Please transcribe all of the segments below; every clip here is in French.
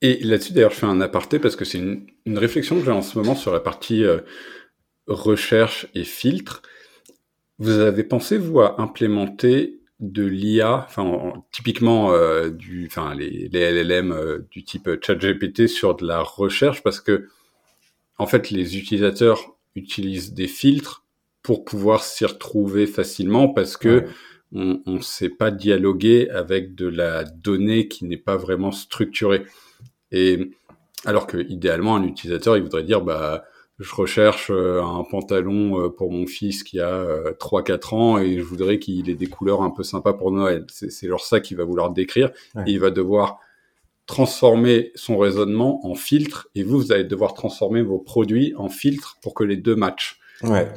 Et là-dessus, d'ailleurs, je fais un aparté parce que c'est une, une, réflexion que j'ai en ce moment sur la partie euh, recherche et filtre. Vous avez pensé, vous, à implémenter de l'IA, enfin, typiquement euh, du, enfin, les, les LLM euh, du type ChatGPT sur de la recherche parce que, en fait, les utilisateurs utilisent des filtres pour pouvoir s'y retrouver facilement parce que on ne sait pas dialoguer avec de la donnée qui n'est pas vraiment structurée. Et alors que idéalement, un utilisateur, il voudrait dire, bah, je recherche euh, un pantalon euh, pour mon fils qui a 3-4 euh, ans et je voudrais qu'il ait des couleurs un peu sympas pour Noël. C'est genre ça qu'il va vouloir décrire. Et il va devoir transformer son raisonnement en filtre et vous, vous allez devoir transformer vos produits en filtre pour que les deux matchent. Ouais.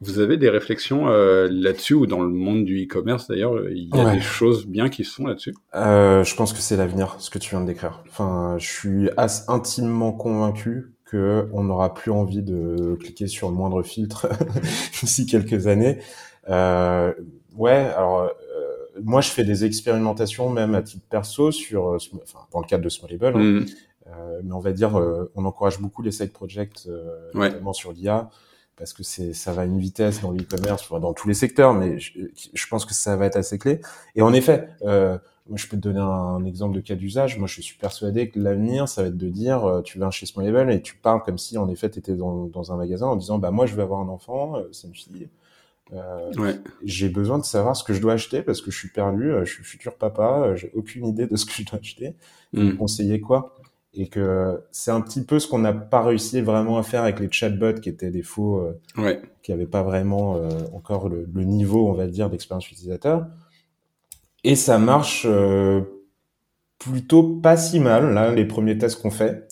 Vous avez des réflexions euh, là-dessus ou dans le monde du e-commerce d'ailleurs, il y a des choses bien qui se font là-dessus? Euh, Je pense que c'est l'avenir, ce que tu viens de décrire. Enfin, je suis intimement convaincu que on n'aura plus envie de cliquer sur le moindre filtre d'ici quelques années. Euh, ouais, alors euh, moi je fais des expérimentations même à titre perso sur, euh, enfin, dans le cadre de Smallable. Hein. Mmh. Euh, mais on va dire, on encourage beaucoup les side projects, notamment sur l'IA parce que c'est ça va à une vitesse dans l'e-commerce, dans tous les secteurs, mais je, je, pense que ça va être assez clé. Et en effet, euh, moi je peux te donner un, exemple de cas d'usage. Moi je suis persuadé que l'avenir, ça va être de dire, euh, tu vas chez Small Level et tu parles comme si en effet tu étais dans, dans, un magasin en disant, bah moi je veux avoir un enfant, euh, c'est une fille. Euh, ouais. J'ai besoin de savoir ce que je dois acheter parce que je suis perdu, euh, je suis futur papa, j'ai aucune idée de ce que je dois acheter. Mmh. conseiller quoi? Et que c'est un petit peu ce qu'on n'a pas réussi vraiment à faire avec les chatbots qui étaient des faux, euh, ouais. qui n'avaient pas vraiment euh, encore le, le, niveau, on va dire, d'expérience utilisateur. Et ça marche euh, plutôt pas si mal, là, les premiers tests qu'on fait.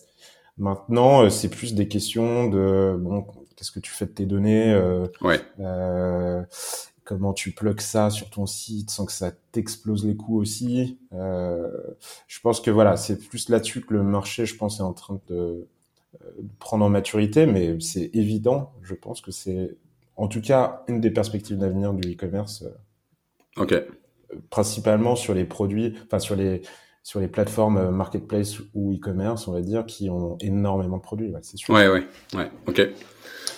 Maintenant, euh, c'est plus des questions de, bon, qu'est-ce que tu fais de tes données euh, ouais comment tu plugs ça sur ton site sans que ça t'explose les coûts aussi. Euh, je pense que voilà, c'est plus là-dessus que le marché, je pense, est en train de, euh, de prendre en maturité, mais c'est évident. Je pense que c'est, en tout cas, une des perspectives d'avenir du e-commerce. Euh, ok. Principalement sur les produits, enfin sur les sur les plateformes marketplace ou e-commerce, on va dire, qui ont énormément de produits. Ouais, c'est sûr. Ouais, ouais, ouais. Ok.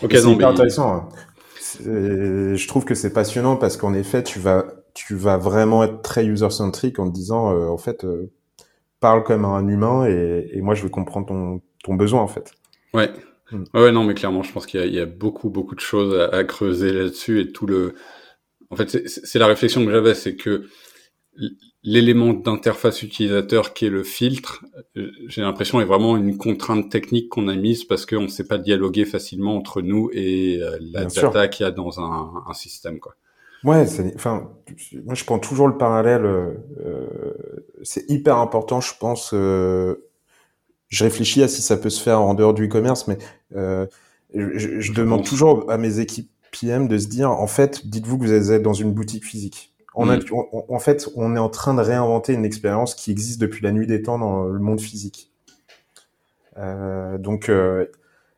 Ok. C'est hyper intéressant. Hein je trouve que c'est passionnant parce qu'en effet, tu vas, tu vas vraiment être très user-centric en te disant, euh, en fait, euh, parle comme un humain et, et, moi, je veux comprendre ton, ton besoin, en fait. Ouais. Hmm. Ouais, non, mais clairement, je pense qu'il y, y, a beaucoup, beaucoup de choses à, à creuser là-dessus et tout le. En fait, c'est la réflexion que j'avais, c'est que l'élément d'interface utilisateur qui est le filtre, euh, j'ai l'impression est vraiment une contrainte technique qu'on a mise parce qu'on ne sait pas dialoguer facilement entre nous et euh, la data qu'il y a dans un, un système. Quoi. Ouais, enfin, moi je prends toujours le parallèle. Euh, c'est hyper important, je pense. Euh, je réfléchis à si ça peut se faire en dehors du e-commerce, mais je, je demande toujours à mes équipes PM de se dire, en fait, dites-vous que vous êtes dans une boutique physique Mm. en fait, on est en train de réinventer une expérience qui existe depuis la nuit des temps dans le monde physique. Euh, donc, euh,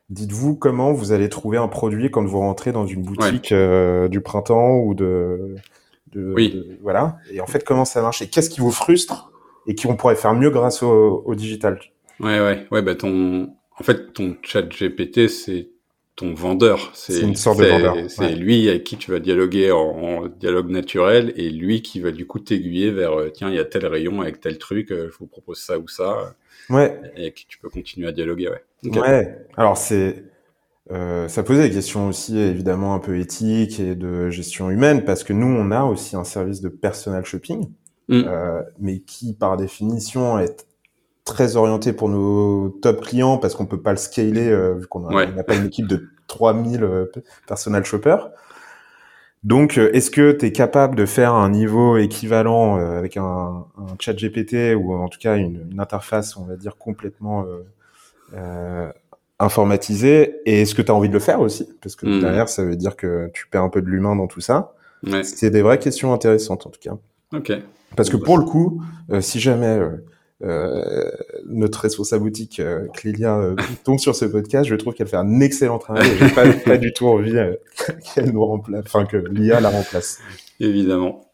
dites-vous comment vous allez trouver un produit quand vous rentrez dans une boutique euh, du printemps ou de, oui. voilà. Et en fait, comment ça marche et qu'est-ce qui vous frustre et qui on pourrait faire mieux grâce au, au digital? Ouais, ouais, ouais. Bah ton, en fait, ton chat GPT, c'est ton vendeur. C'est une sorte de vendeur. C'est lui avec qui tu vas dialoguer en, dialogue naturel et lui qui va du coup t'aiguiller vers euh, tiens il y a tel rayon avec tel truc, euh, je vous propose ça ou ça. Ouais. Et avec qui tu peux continuer à dialoguer. Ouais. Ouais. Alors c'est euh, ça posait des questions aussi évidemment un peu éthiques et de gestion humaine parce que nous on a aussi un service de personal shopping, mm. euh, mais qui par définition est très orienté pour nos top clients parce qu'on peut pas le scaler euh, vu qu'on n'a pas une équipe de 3000 euh, personal shoppers. Donc, euh, est-ce que tu es capable de faire un niveau équivalent avec un, un, chat GPT ou en tout cas une, une interface, on va dire, complètement euh, informatisée? Et est-ce que tu as envie de le faire aussi? Parce que hmm. derrière, ça veut dire que tu perds un peu de l'humain dans tout ça. Ouais. C'est des vraies questions intéressantes en tout cas. Ok. Parce que pour le coup, si jamais euh, notre responsable boutique euh, Clélia euh, tombe sur ce podcast, je trouve qu'elle fait un excellent travail. J'ai pas, pas du tout envie euh, qu'elle nous remplace, enfin que l'IA la remplace. Évidemment.